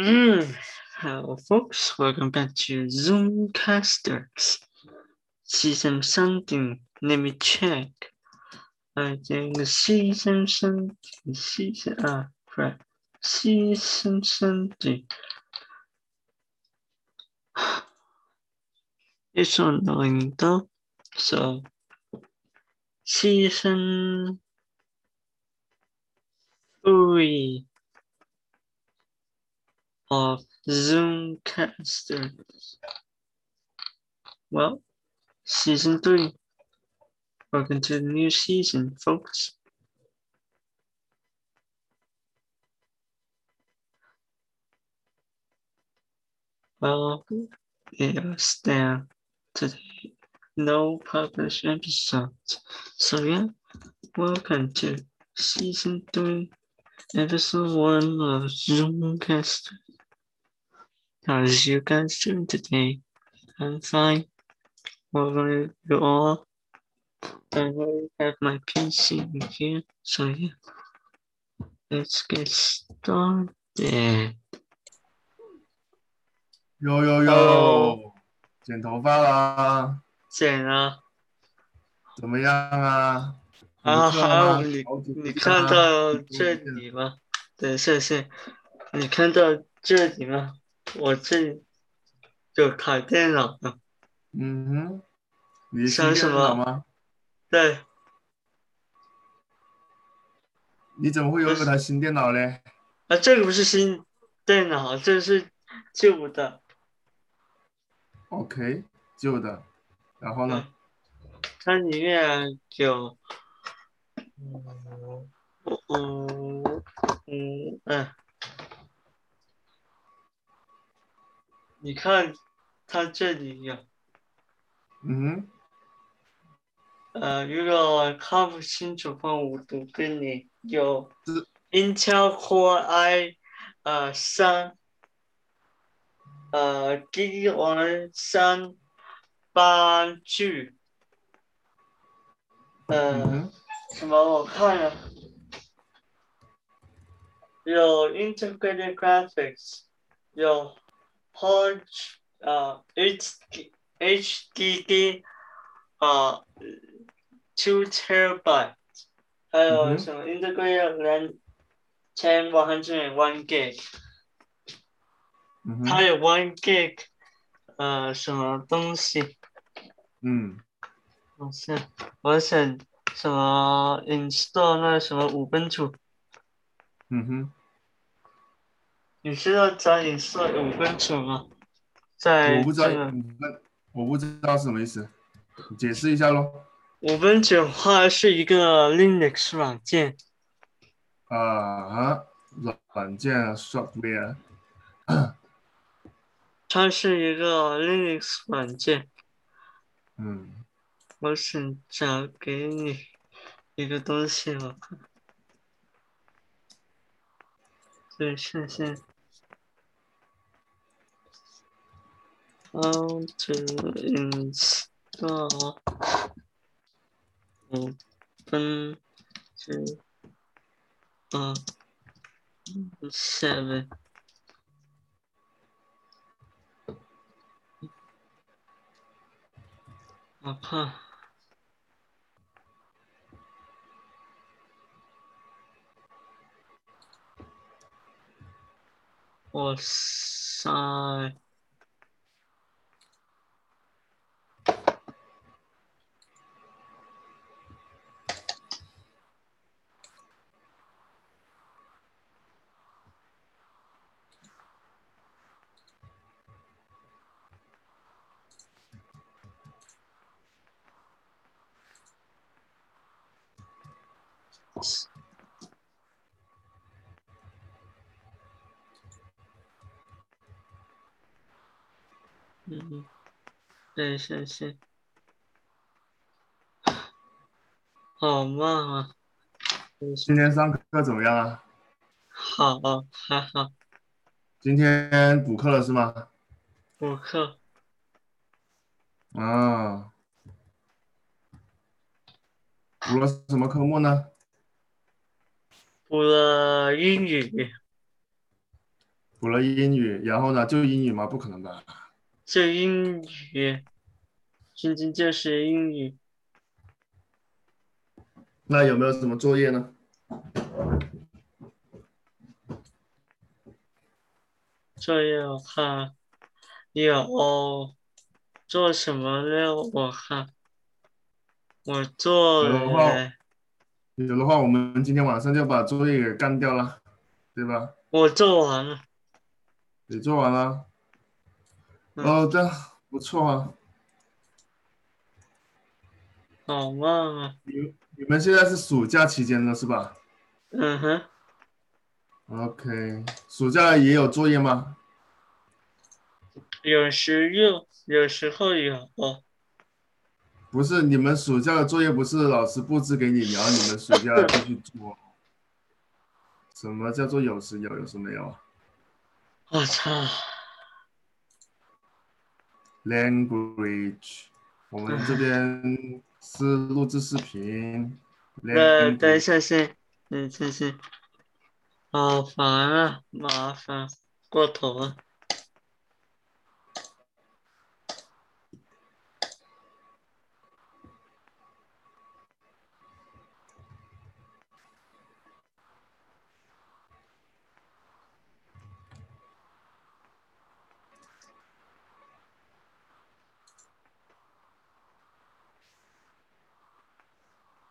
Mm. Hello, folks. Welcome back to Zoomcasters. Season something. Let me check. I think season something. Season ah crap. Season something. It's annoying though. So season three of Zoomcasters. Well, season three. Welcome to the new season, folks. Well, yes, there today. No published episodes. So yeah, welcome to season three, episode one of Zoomcasters. How's you guys doing today? I'm fine. Welcome you all. I already have my PC in here, so yeah. Let's get started. 有有有 Hello 剪头发啦，剪了怎么样啊？啊，不错吗好，你好久不你见啊看到好久不这见里吗？对，谢谢。你看到这里吗？ 我去，就开电脑了，嗯哼，你是想什么吗？对，你怎么会有一台新电脑嘞？啊，这个不是新电脑，这是旧的。OK，旧的。然后呢？它里面有，嗯嗯嗯嗯，你看它这里有，嗯呃，如果看不清楚的话，我读给你，有 Intel Core i，呃三，呃 G 1三八 G，呃。嗯，什么？我看了，有 integrated graphics，有 Punch 呃 HD HDD 呃 two terabyte，还有什么 integrated RAM ten one hundred and one gig，它有 one gig，呃什么东西？嗯，我想我想什么 install 那什么五分图。嗯哼，你知道找 install 五分图吗？在我不知道这个五分，我不知道是什么意思，解释一下喽。五分图的话是一个 Linux 软件，啊，软软件啊，software，它是一个 Linux 软件。嗯，我想找给你一个东西，我看。对，谢谢。How to install 五分图啊 seven 我看。哇塞！嗯，对，谢谢。好慢啊！今天上课怎么样啊？好，还好。今天补课了是吗？补课，啊，补了什么科目呢？补了英语，补了英语，然后呢就英语吗？不可能吧？就英语，今天就是英语。那有没有什么作业呢？作业我看有做什么呢？我看我做有的话了，有的话，我们今天晚上就把作业给干掉了，对吧？我做完了。你做完了？嗯哦，这样不错啊。好慢啊！你你们现在是暑假期间了是吧嗯哼，？OK，暑假也有作业吗？有时有，有时候有。不是，你们暑假的作业不是老师布置给你，然后你们暑假继续做。什么叫做有时有，有时没有啊我操！？Language，我们这边是录制视频。呃，等一下先，等一下先。好烦啊，麻烦过头了。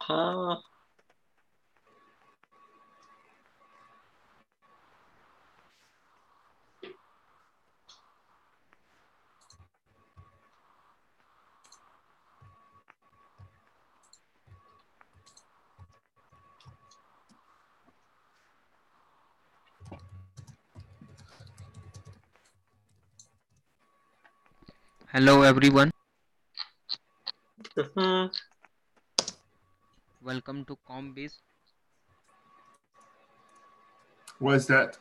好，Hello everyone, the fuck？Welcome to Combase. What is that？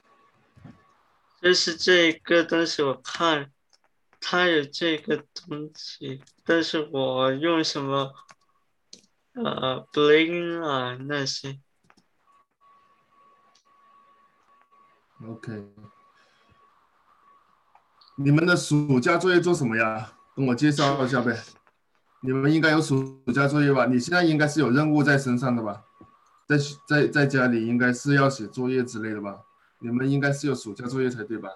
就是这个东西，我看它有这个东西，但是我用什么呃 bling 啊那些，OK，你们的暑假作业做什么呀？跟我介绍一下呗。你们应该有暑假作业吧？你现在应该是有任务在身上的吧？在在在家里应该是要写作业之类的吧？你们应该是有暑假作业才对吧？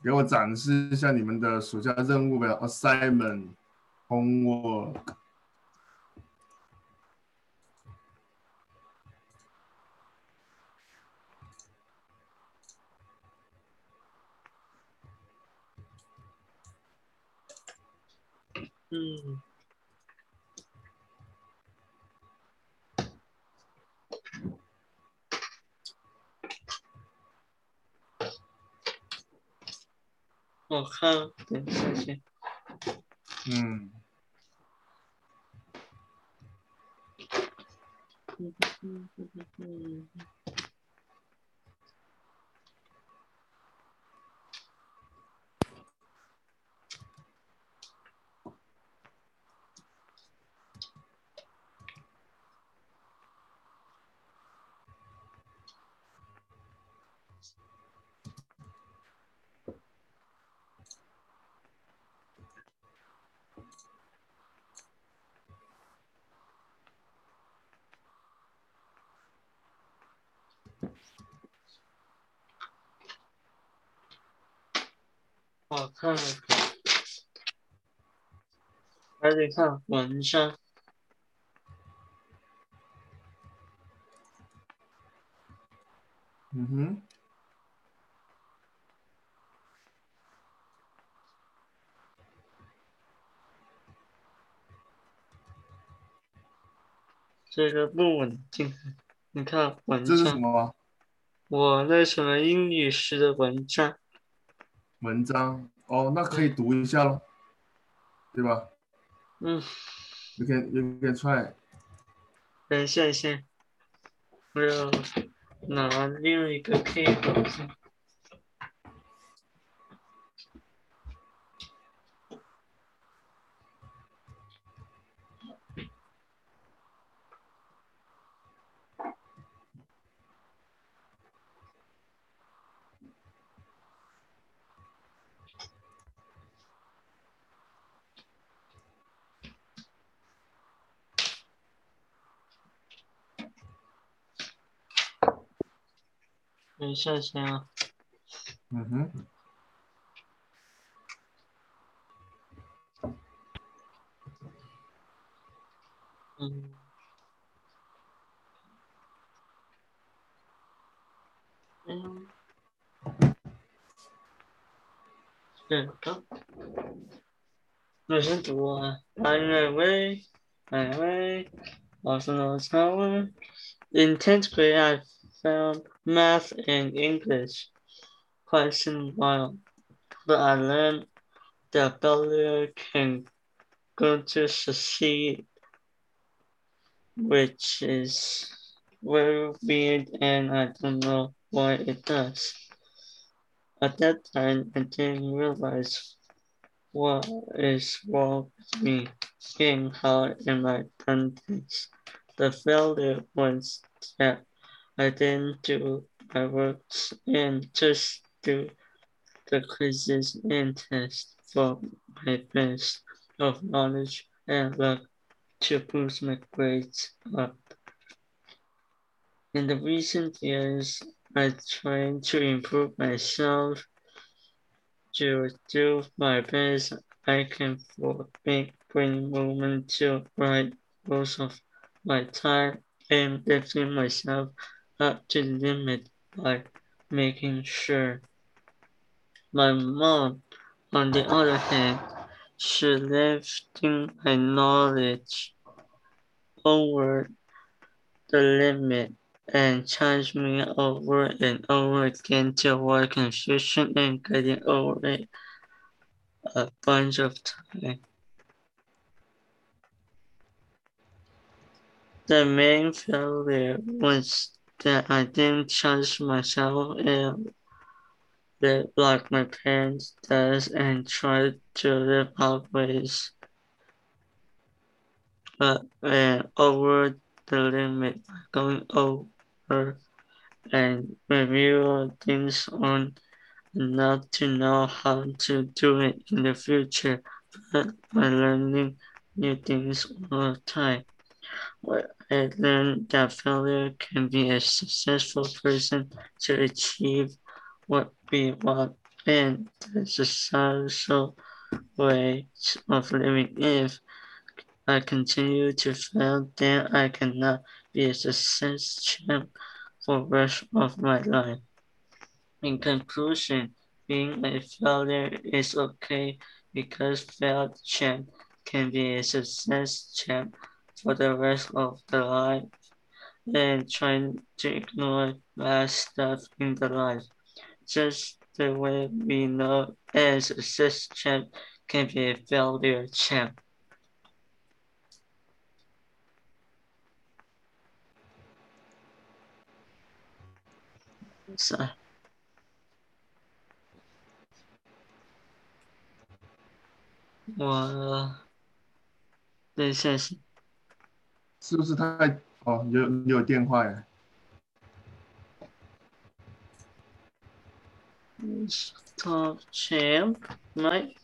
给我展示一下你们的暑假任务呗，assignment、homework。嗯，我看。等一下先。嗯，嗯嗯嗯嗯嗯我看还得看文章。嗯哼，这个不稳定。你看文这是什章，么我那什么英语时的文章，文章？哦，那可以读一下喽，对吧嗯，？You can you can try。等一下先，我要拿另一个 paper 先。等一下先啊。嗯哼，嗯。嗯。这个。我先读啊。I away, I away. Also known as Howard. In 10th grade, I found math and English question wild, but I learned that failure can go to succeed, which is very weird and I don't know why it does. At that time, I didn't realize what is wrong with me and how in my done. The failure was that I didn't do my works and just do the quizzes and tests for my best of knowledge and luck to boost my grades up. In the recent years, I tried to improve myself to do my best I can for big bring moment to write most of my time and lifting myself up to limit by making sure. My mom, on the other hand, she lifting my knowledge over the limit and challenged me over and over again to avoid confusion and getting over it a bunch of time. The main failure was that I didn't challenge myself and live like my parents does and try to live always but uh, over the limit going over and review things on enough to know how to do it in the future but by learning new things all the time. I learned that failure can be a successful person to achieve what we want and the successful way of living. If I continue to fail, then I cannot be a success champ for rest of my life. In conclusion, being a failure is okay because failed champ can be a success champ for the rest of the life and trying to ignore bad stuff in the life. Just the way we know as a success champ can be a failure champ. So. Well, this is 是是不是太哦？你有你有电话呀？top champ right？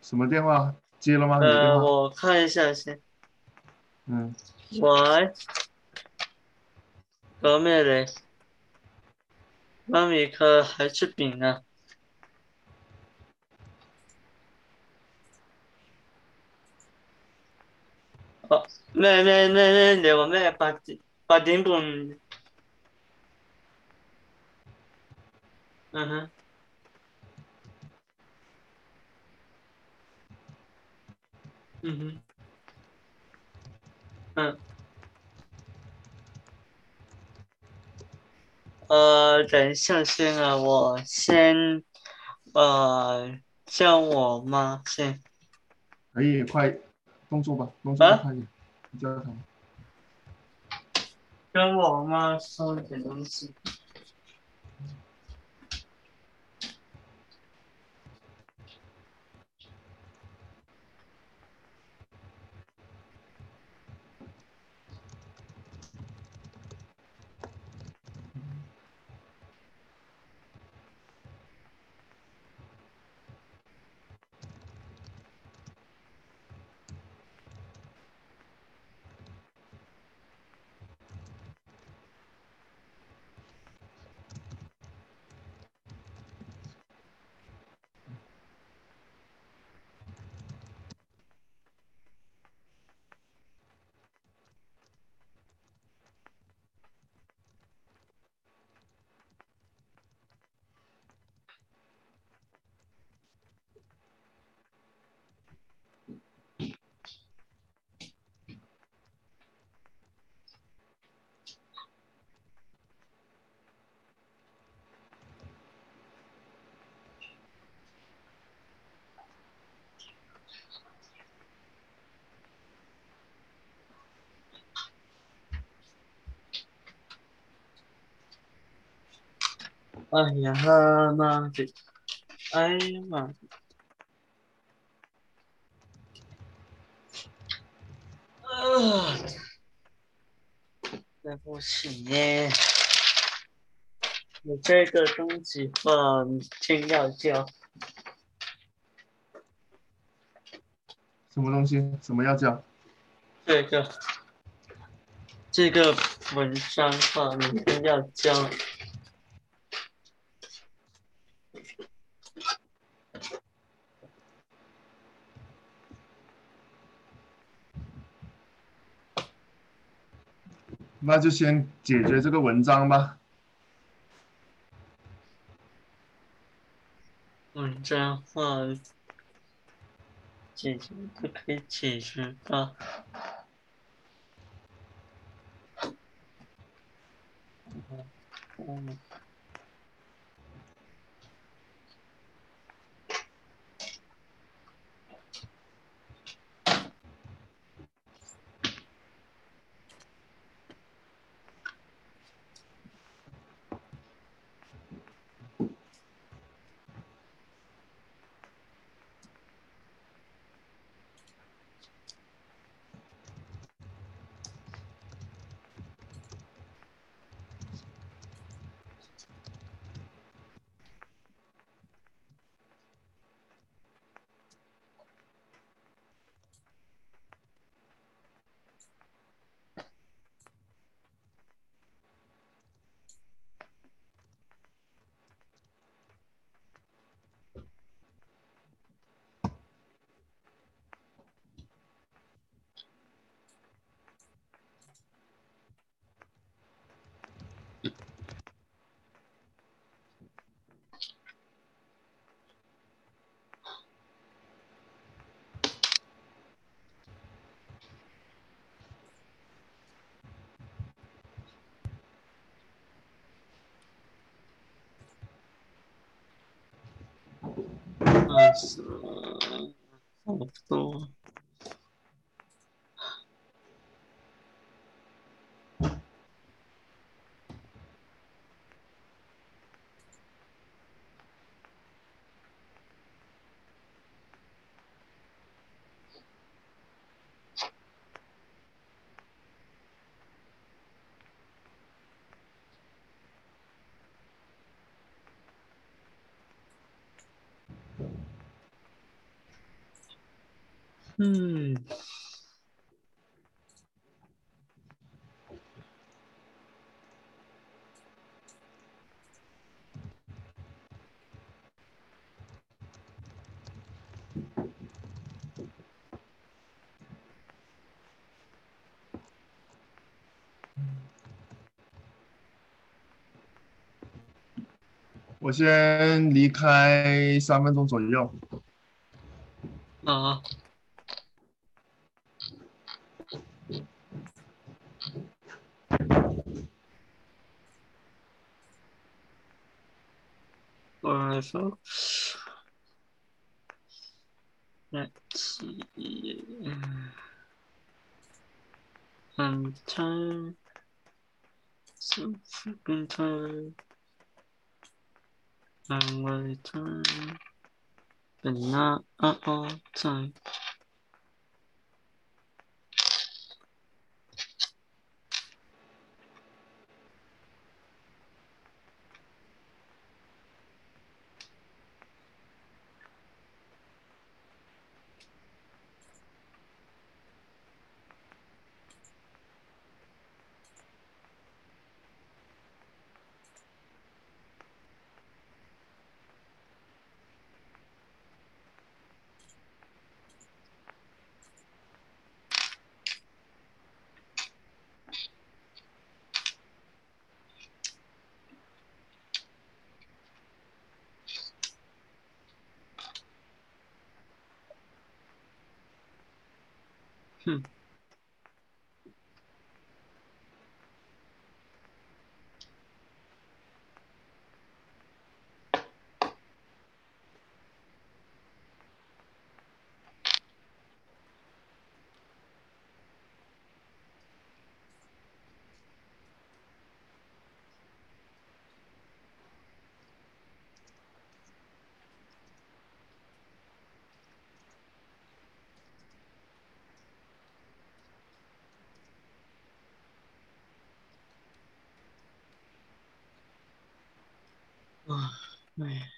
什么电话？接了吗？呃，我看一下先。嗯，喂，搞咩嚟？媽咪佢喺出邊啊？咩咩咩咩？你話咩？八點八點半？嗯哼。嗯哼。嗯。呃，等一下先啊，我先呃叫我妈先。可以快动作吧，工作啊快点，你叫他们。跟我妈说点东西。哎呀妈的！哎呀妈！啊！对不起耶，你这个东西很挺要教，什么东西？什么要教？这个这个文章话你一定要教。那就先解决这个文章吧。文章话解决就可以解决吧？嗯。十，差嗯。我先离开三分钟左右。Alright. Let's see. And time. So freaking time. And wait time. But not at all time. 哎，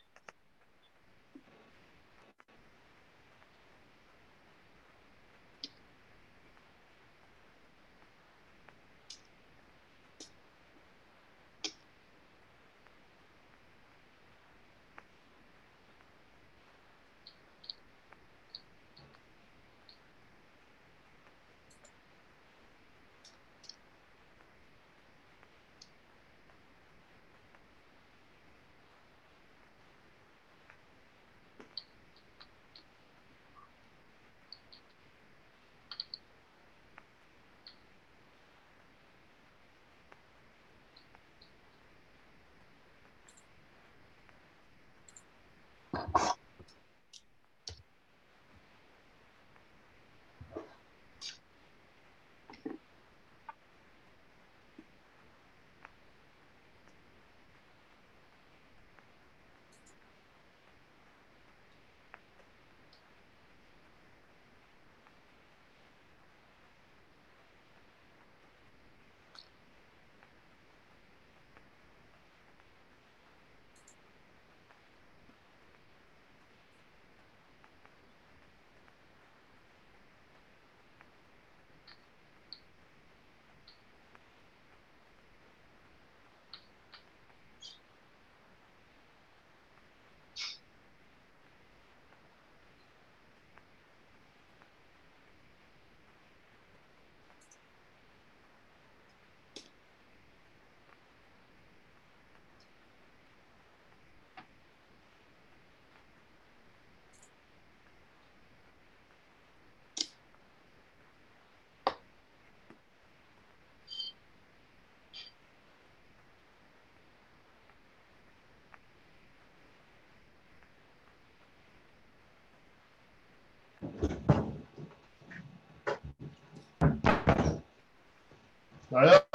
来了，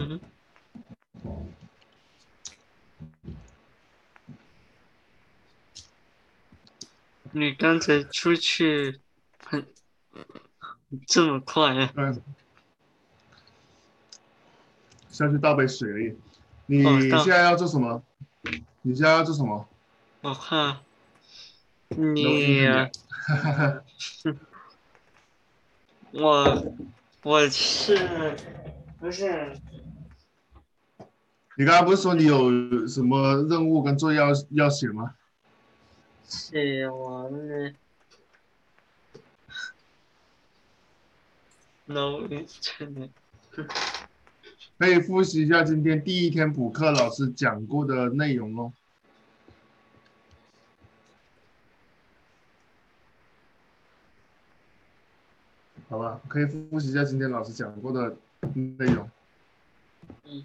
嗯，你刚才出去很这么快啊？嗯，下去倒杯水而已。你现在要做什么？你现在要做什么？我看你 我我是不是你刚刚不是说你有什么任务跟作业要要写吗？写完了？no，真的可以复习一下今天第一天补课老师讲过的内容哦。好吧，可以复习一下今天老师讲过的内容。嗯。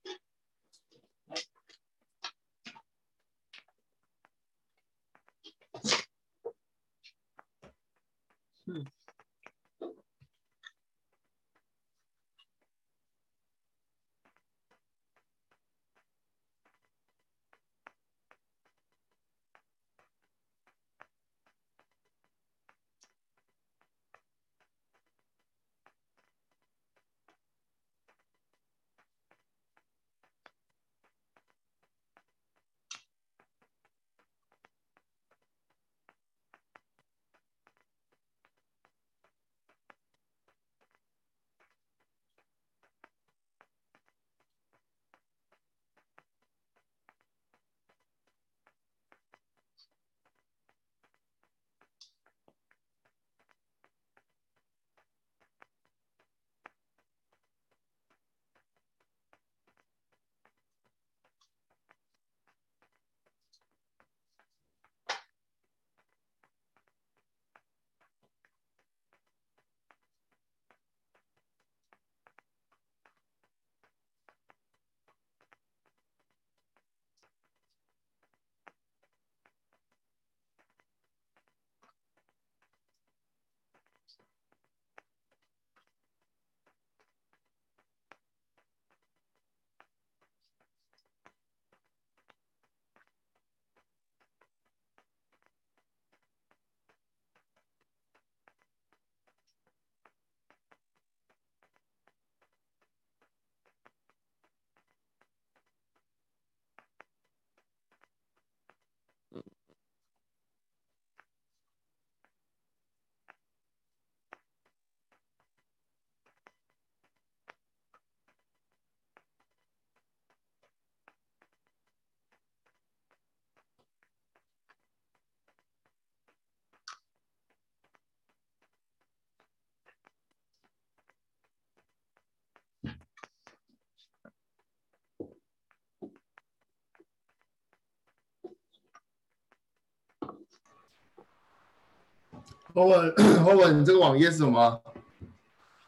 欧文，欧文，你这个网页是什么？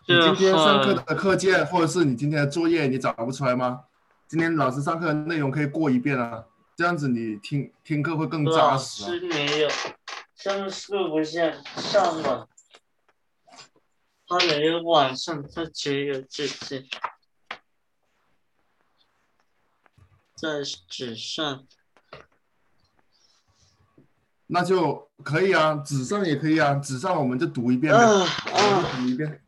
你今天上课的课件，或者是你今天的作业，你找不出来吗？今天老师上课的内容可以过一遍啊，这样子你听听课会更扎实、啊。老师没有，上课不是上网，他没有晚上，他只有自己在纸上。那就可以啊，纸上也可以啊，纸上我们就读一遍呗，啊我们啊读一遍，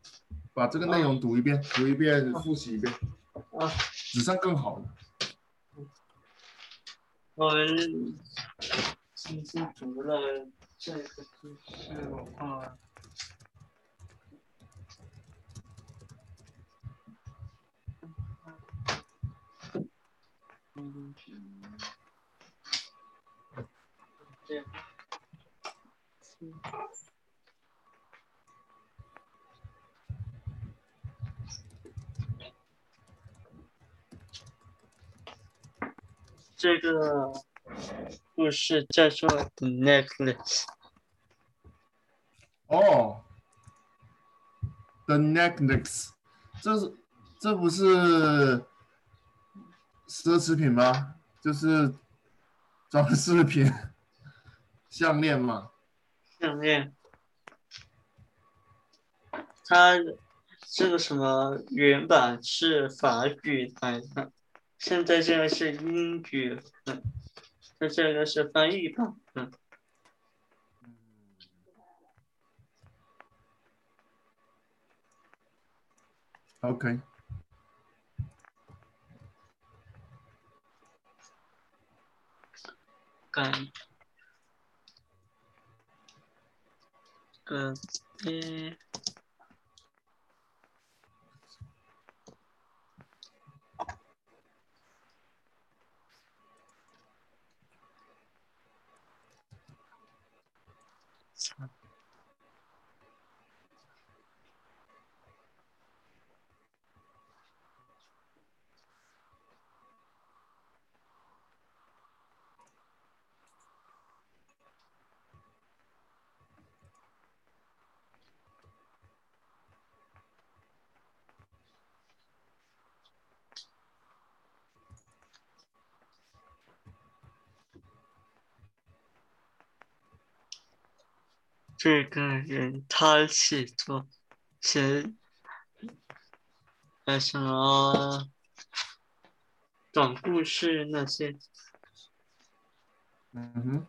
把这个内容读一遍，读一遍，复习一遍，啊！纸上更好。我们今天读了这个知识的话，嗯，这样，嗯这个故事叫做《The Necklace》。哦，The necklace，这是这不是奢侈品吗？就是装饰品，项链嘛。项链，它这个什么原版是法语来的，现在这个是英语的，它这个是翻译版的。OK，感个诶，这个人他写作写呃什么短故事那些，嗯哼，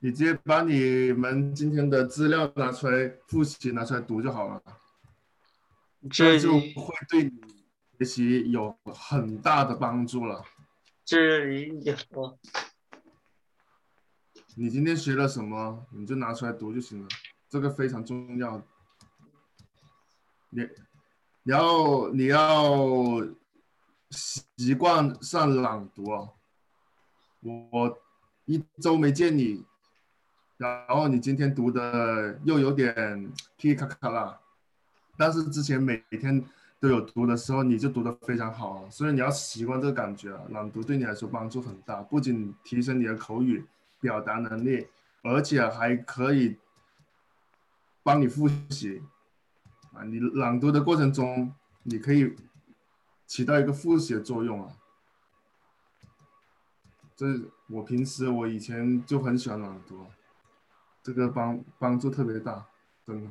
你直接把你们今天的资料拿出来复习，拿出来读就好了，这这就会对你学习有很大的帮助了。这里有你今天学了什么，你就拿出来读就行了，这个非常重要。你你要你要习惯上朗读哦。我我一周没见你，然后你今天读的又有点噼里咔咔啦，但是之前每天都有读的时候，你就读得非常好啊，所以你要习惯这个感觉啊。朗读对你来说帮助很大，不仅提升你的口语表达能力，而且还可以帮你复习啊。你朗读的过程中，你可以起到一个复习的作用啊。这我平时我以前就很喜欢朗读，这个帮帮助特别大，真的。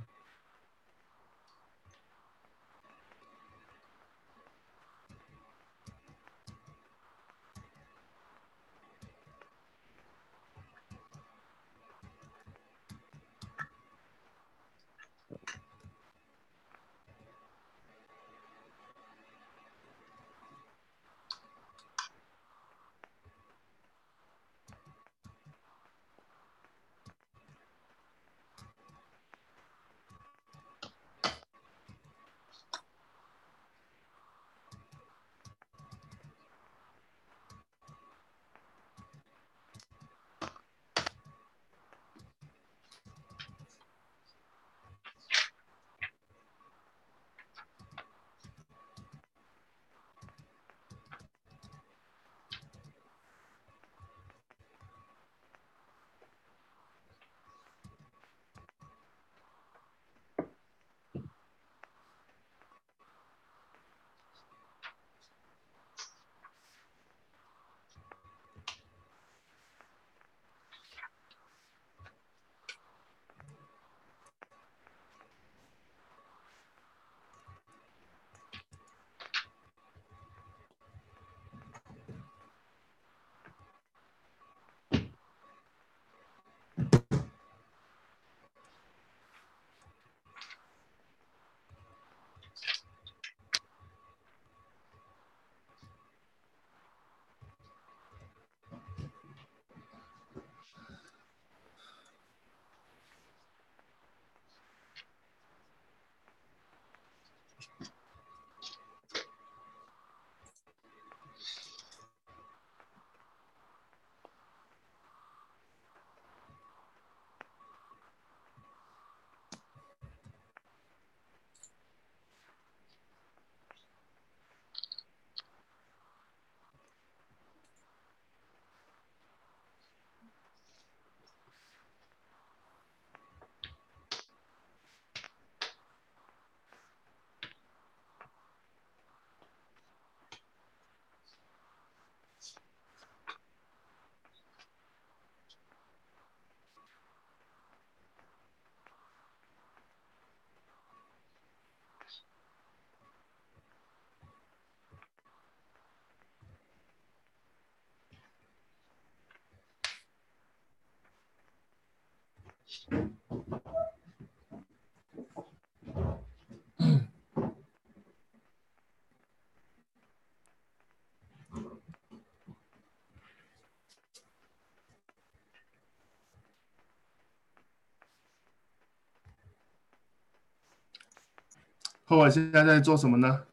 后尔现在在做什么呢？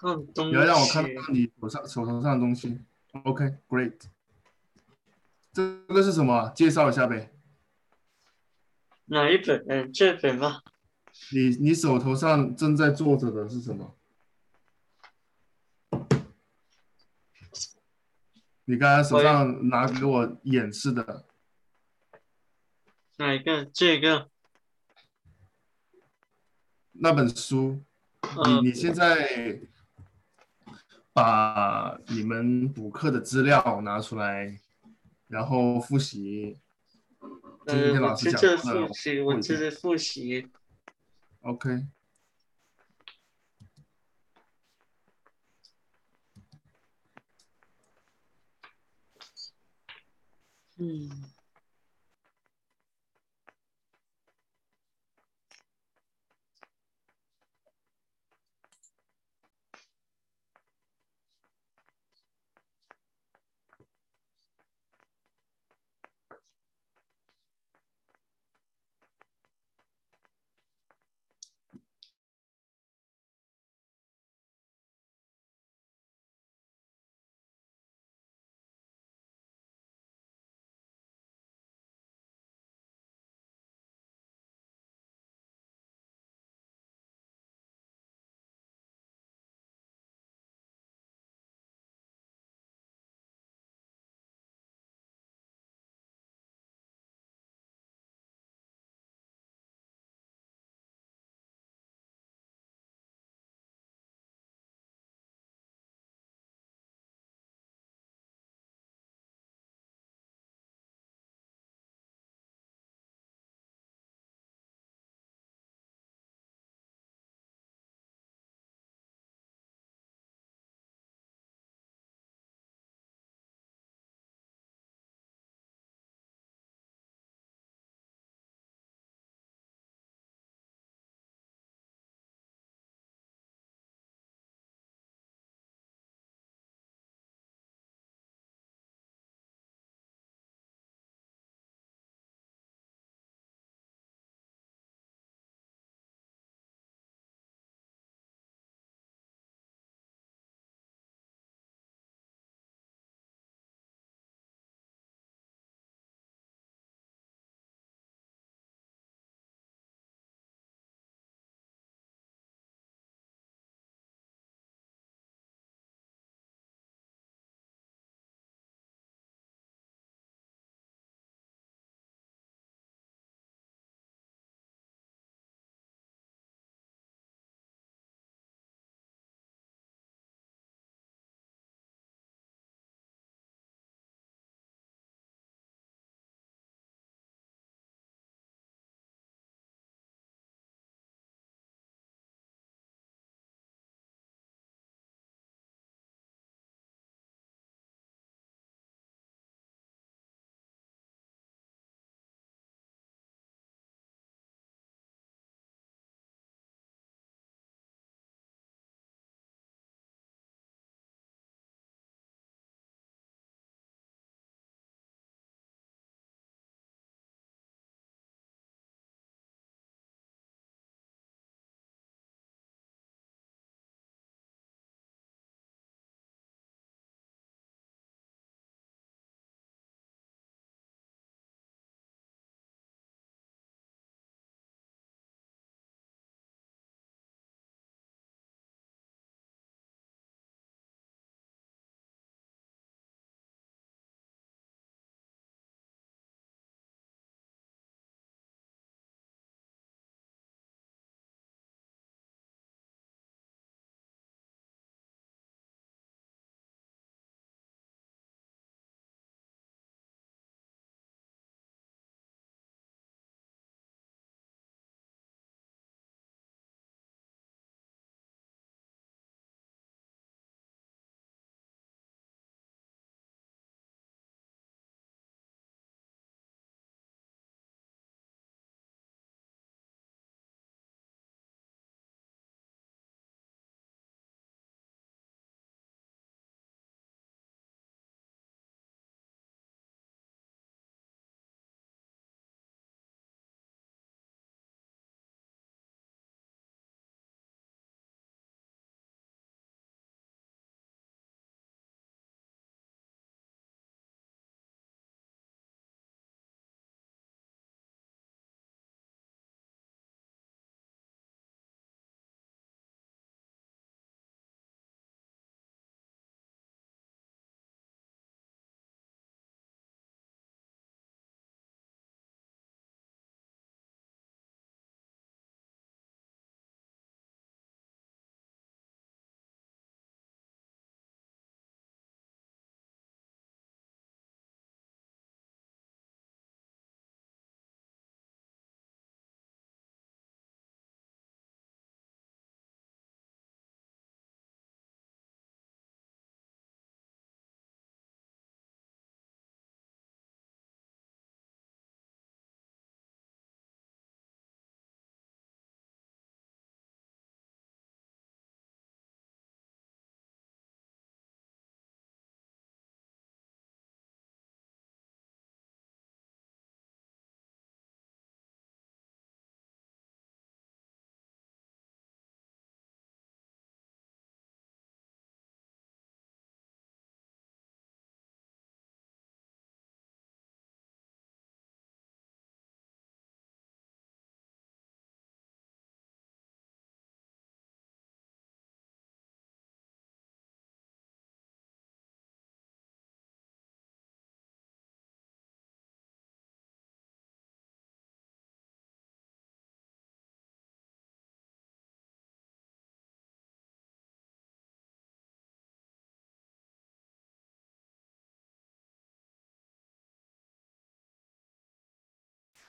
看东不要让我看到你手上手头上的东西。OK，great、这个是什么？介绍一下呗。哪一本？嗯，这本吗？你你手头上正在做着的是什么？你刚才手上拿给我演示的，哪一个？这个？那本书，你嗯你现在把你们补课的资料拿出来，然后复习。今呃，天老师讲过的复习，我这是复习。OK，嗯。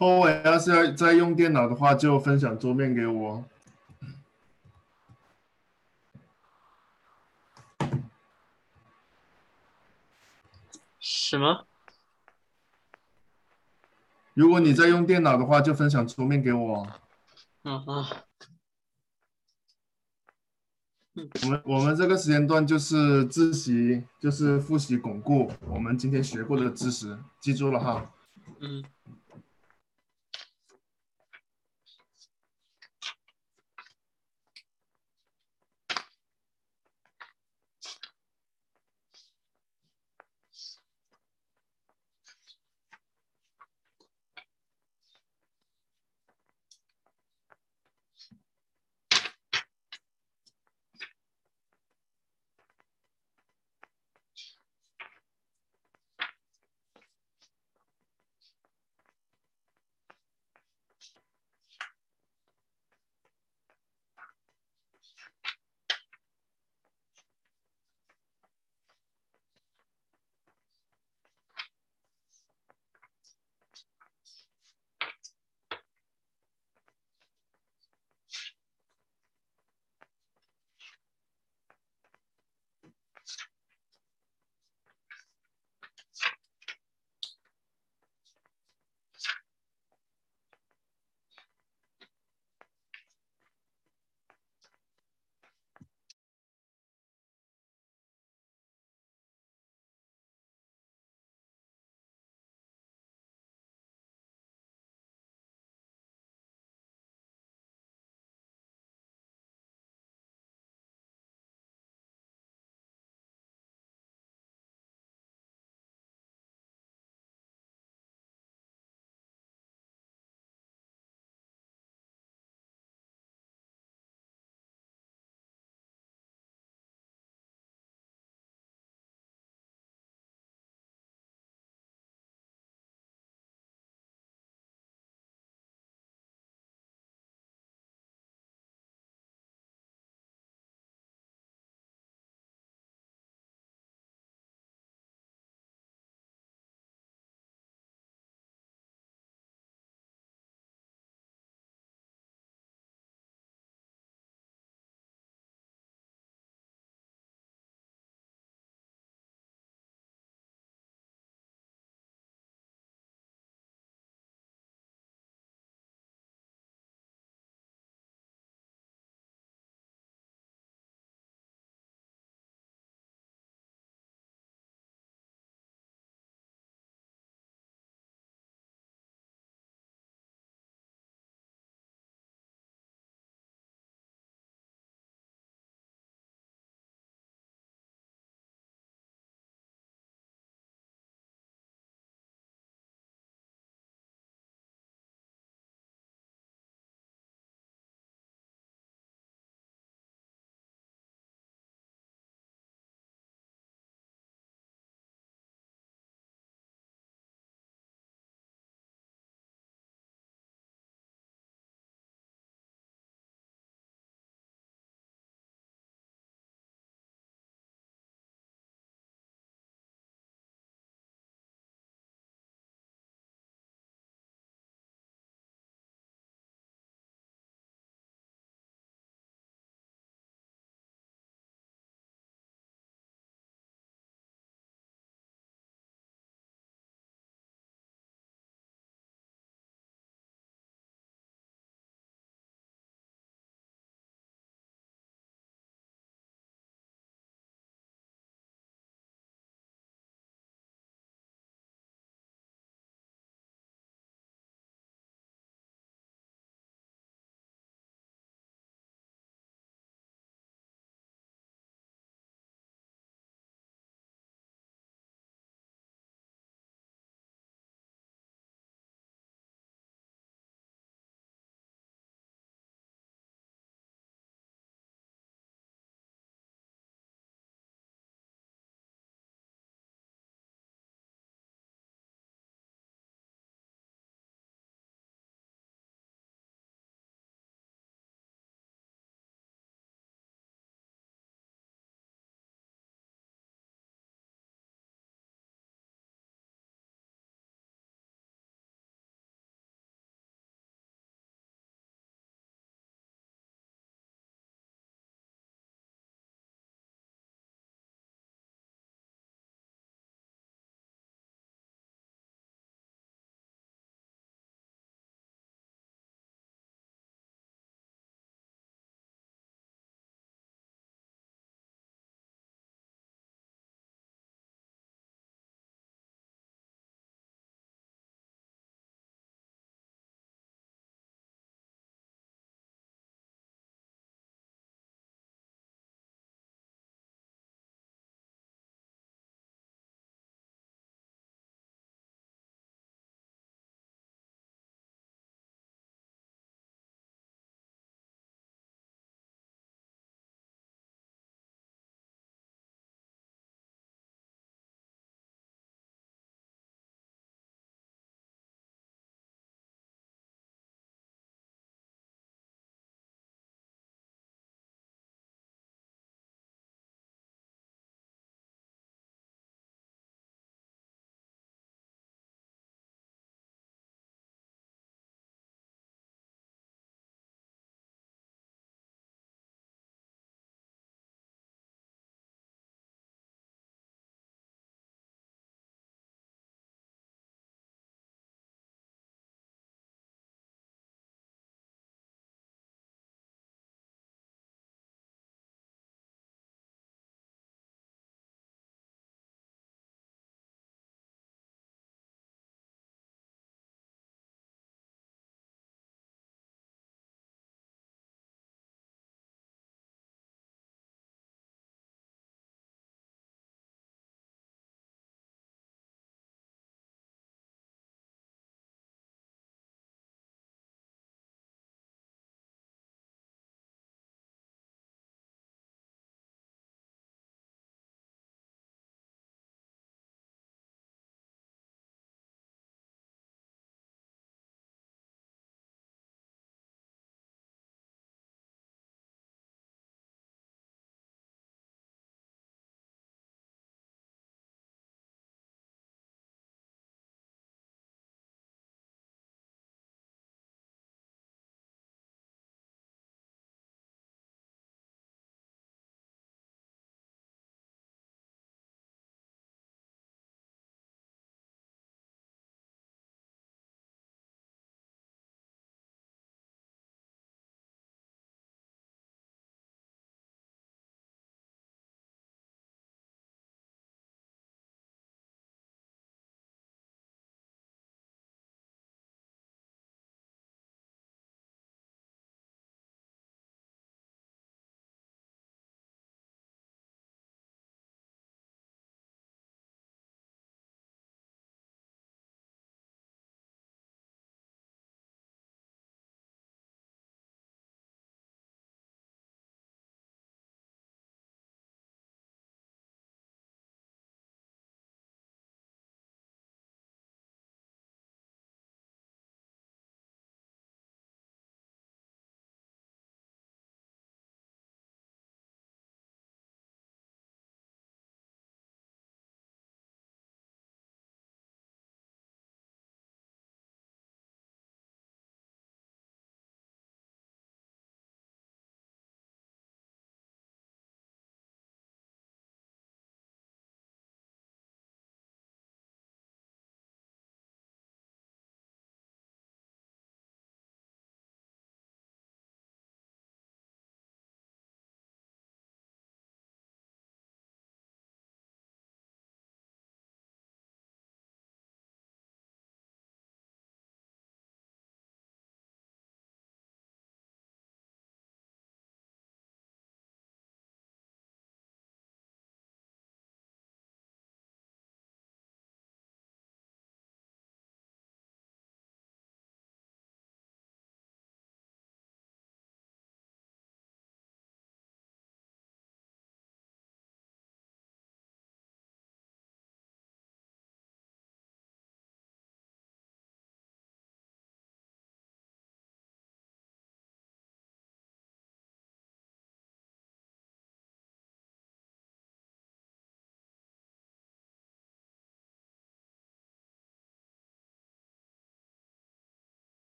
后尾要是要再用电脑的话，就分享桌面给我。什么？如果你在用电脑的话，就分享桌面给我。嗯啊，我们我们这个时间段就是自习，就是复习巩固我们今天学过的知识，记住了哈。嗯。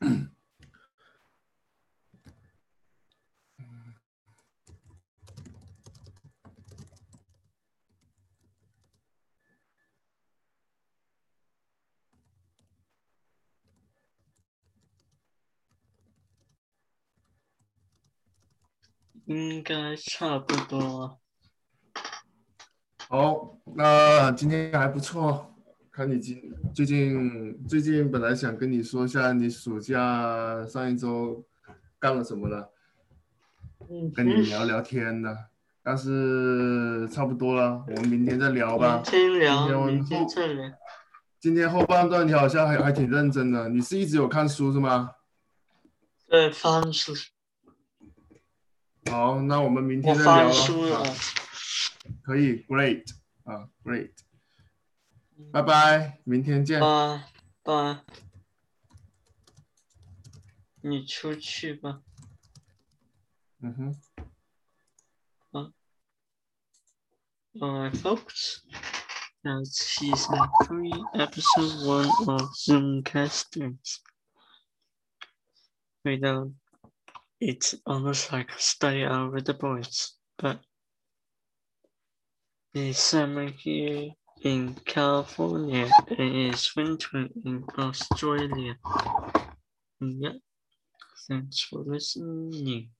应该差不多。好，那今天还不错，看你今最近最近本来想跟你说一下你暑假上一周干了什么了，嗯跟你聊聊天的，但是差不多了，我们明天再聊吧明。天聊，明天再聊。今天后半段你好像还还挺认真的，你是一直有看书是吗？对，翻书，好，那我们明天再聊翻书了。可以，great 啊，great，拜拜，明天见。拜拜。你出去吧。嗯哼。 Alright, folks. That's season three, episode one of Zoomcasters. Without it's almost like a study out with the boys, but it's summer here in California and it's winter in Australia. Yeah. Thanks for listening.